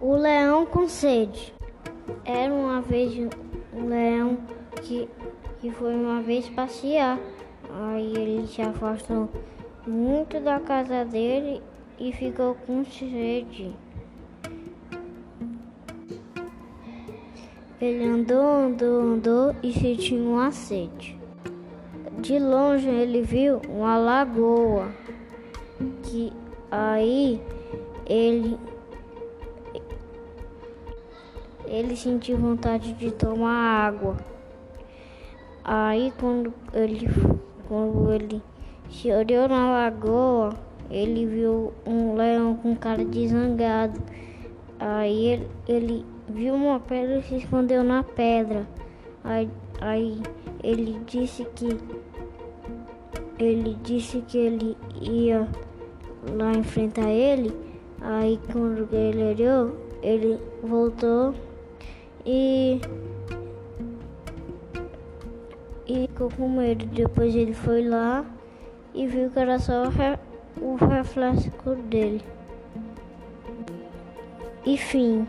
leão com sede. Era uma vez um leão que, que foi uma vez passear. Aí ele se afastou muito da casa dele e ficou com sede. Ele andou, andou, andou e sentiu uma sede. De longe ele viu uma lagoa que aí ele ele sentiu vontade de tomar água. Aí quando ele quando ele se olhou na lagoa, ele viu um leão com cara de zangado. Aí ele, ele viu uma pedra e se escondeu na pedra. Aí, aí ele disse que ele disse que ele ia lá enfrentar ele. Aí quando ele olhou, ele voltou e e ficou com medo. Depois ele foi lá e viu que era só o reflexo dele. E fim.